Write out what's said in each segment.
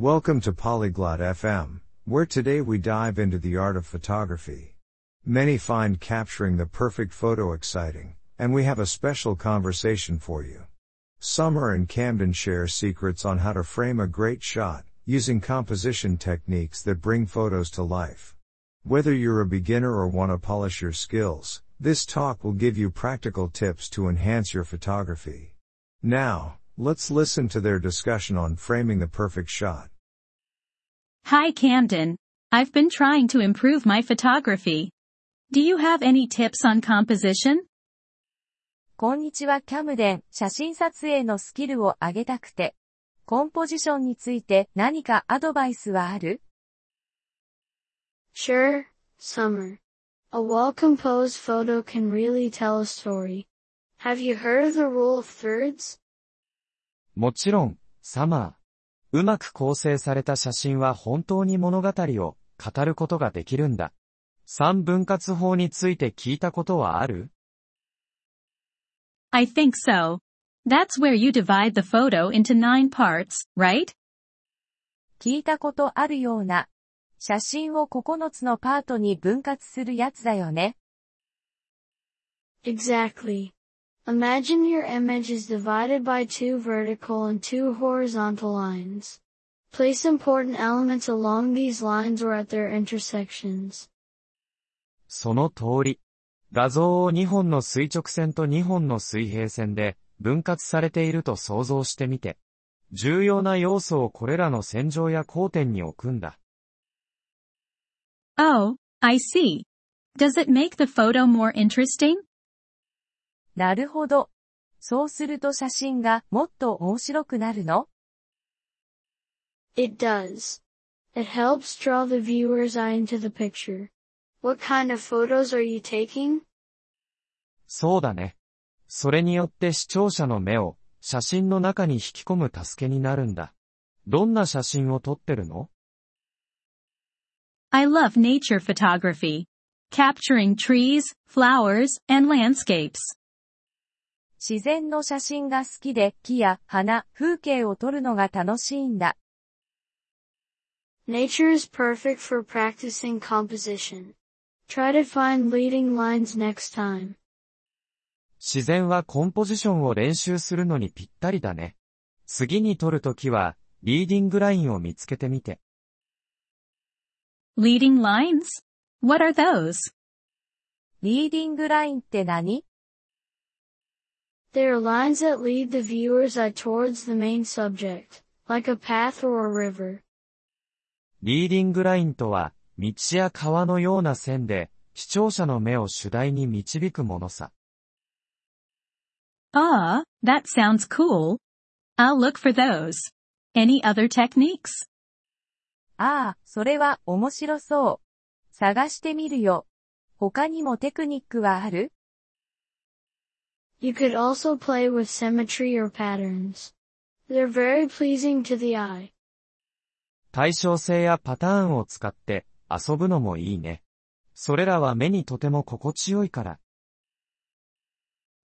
Welcome to Polyglot FM, where today we dive into the art of photography. Many find capturing the perfect photo exciting, and we have a special conversation for you. Summer and Camden share secrets on how to frame a great shot, using composition techniques that bring photos to life. Whether you're a beginner or want to polish your skills, this talk will give you practical tips to enhance your photography. Now, let's listen to their discussion on framing the perfect shot. Hi Camden. I've been trying to improve my photography. Do you have any tips on composition? こんにちはキャムデン、写真撮影のスキルを上げたくて。コンポジションについて何かアドバイスはある Sure, Summer. A well-composed photo can really tell a story. Have you heard of the rule of thirds? もちろん、サマー。 うまく構成された写真は本当に物語を語ることができるんだ。三分割法について聞いたことはある？I think so. That's where you divide the photo into nine parts, right? 聞いたことあるような。写真を9つのパートに分割するやつだよね。Exactly. Imagine your image is divided by two vertical and two horizontal lines. Place important elements along these lines or at their intersections. その通り。画像を2本の垂直線と2本の水平線で分割されていると想像してみて。重要な要素をこれらの線上や交点に置くんだ。Oh, I see. Does it make the photo more interesting? なるほど。そうすると写真がもっと面白くなるの It does. It helps draw the viewer's eye into the picture. What kind of photos are you taking? そうだね。それによって視聴者の目を写真の中に引き込む助けになるんだ。どんな写真を撮ってるの I love nature photography. Capturing trees, flowers, and landscapes. 自然の写真が好きで木や花、風景を撮るのが楽しいんだ。Nature is perfect for practicing composition. Try to find leading lines next time. 自然はコンポジションを練習するのにぴったりだね。次に撮るときは、リーディングラインを見つけてみて。Leading lines? What are those? リーディングラインって何 They are lines that lead the viewer's eye towards the main subject, like a path or a river. リーディングラインとは、道や川のような線で、視聴者の目を主題に導くものさ。Ah, that sounds cool. I'll look for those. Any other techniques? ああ、それは面白そう。探してみるよ。他にもテクニックはある You could also play with symmetry or patterns. They're very pleasing to the eye. 対称性やパターンを使って遊ぶのもいいね。それらは目にとても心地よいから。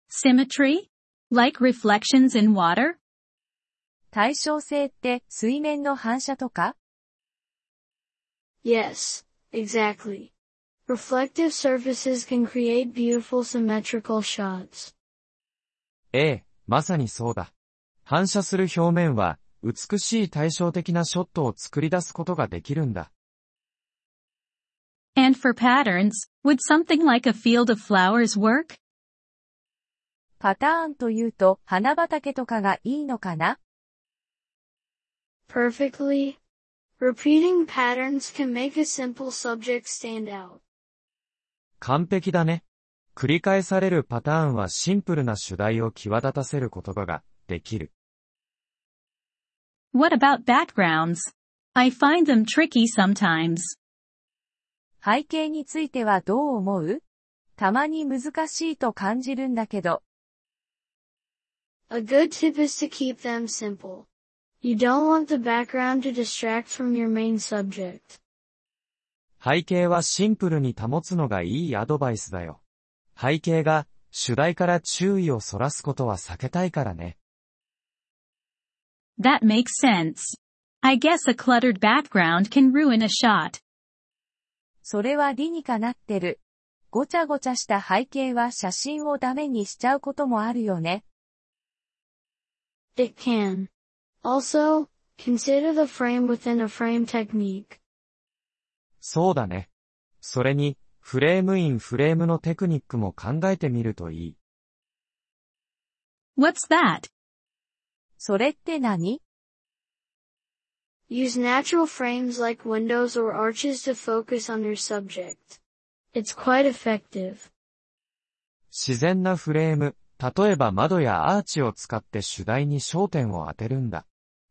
Symmetry? Like reflections in water? 対称性って水面の反射とか Yes, exactly. Reflective surfaces can create beautiful symmetrical shots. ええ、まさにそうだ。反射する表面は、美しい対照的なショットを作り出すことができるんだ。And for patterns, would something like a field of flowers work? パターンというと花畑とかがいいのかな Perfectly. Repeating patterns can make a simple subject stand out. 完璧だね。繰り返されるパターンはシンプルな主題を際立たせる言葉ができる。What about backgrounds? I find them tricky sometimes. 背景についてはどう思うたまに難しいと感じるんだけど、A good tip is to keep them simple. You don't want the background to distract from your main subject. 背景はシンプルに保つのがいいアドバイスだよ。背景が主題から注意をそらすことは避けたいからね。That makes sense. I guess a cluttered background can ruin a shot. それは理にかなってる。ごちゃごちゃした背景は写真をダメにしちゃうこともあるよね。It can. Also, consider the frame within a frame technique. そうだね。それに、フレームインフレームのテクニックも考えてみるといい。What's that? それって何 Use natural frames like windows or arches to focus on your subject. It's quite effective. 自然なフレーム、例えば窓やアーチを使って主題に焦点を当てるんだ。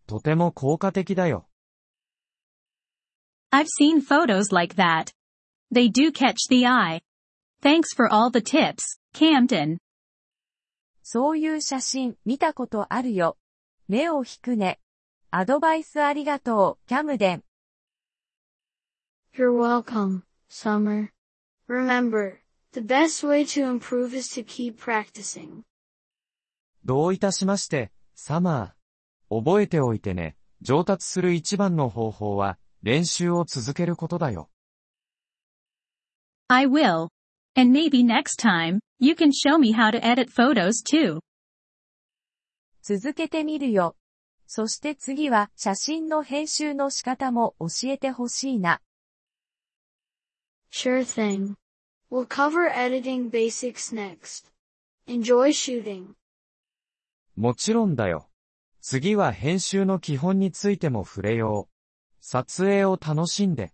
とても効果的だよ。I've seen photos like that. They do catch the eye. Thanks for all the tips, Camden. そういう写真見たことあるよ。目を引くね。アドバイスありがとう、キャムデン。You're welcome, Summer. Remember, the best way to improve is to keep practicing. どういたしまして、サマー。覚えておいてね。上達する一番の方法は、練習を続けることだよ。I will. And maybe next time, you can show me how to edit photos too. 続けてみるよ。そして次は写真の編集の仕方も教えてほしいな。Sure thing. We'll cover editing basics next. Enjoy shooting. もちろんだよ。次は編集の基本についても触れよう。撮影を楽しんで。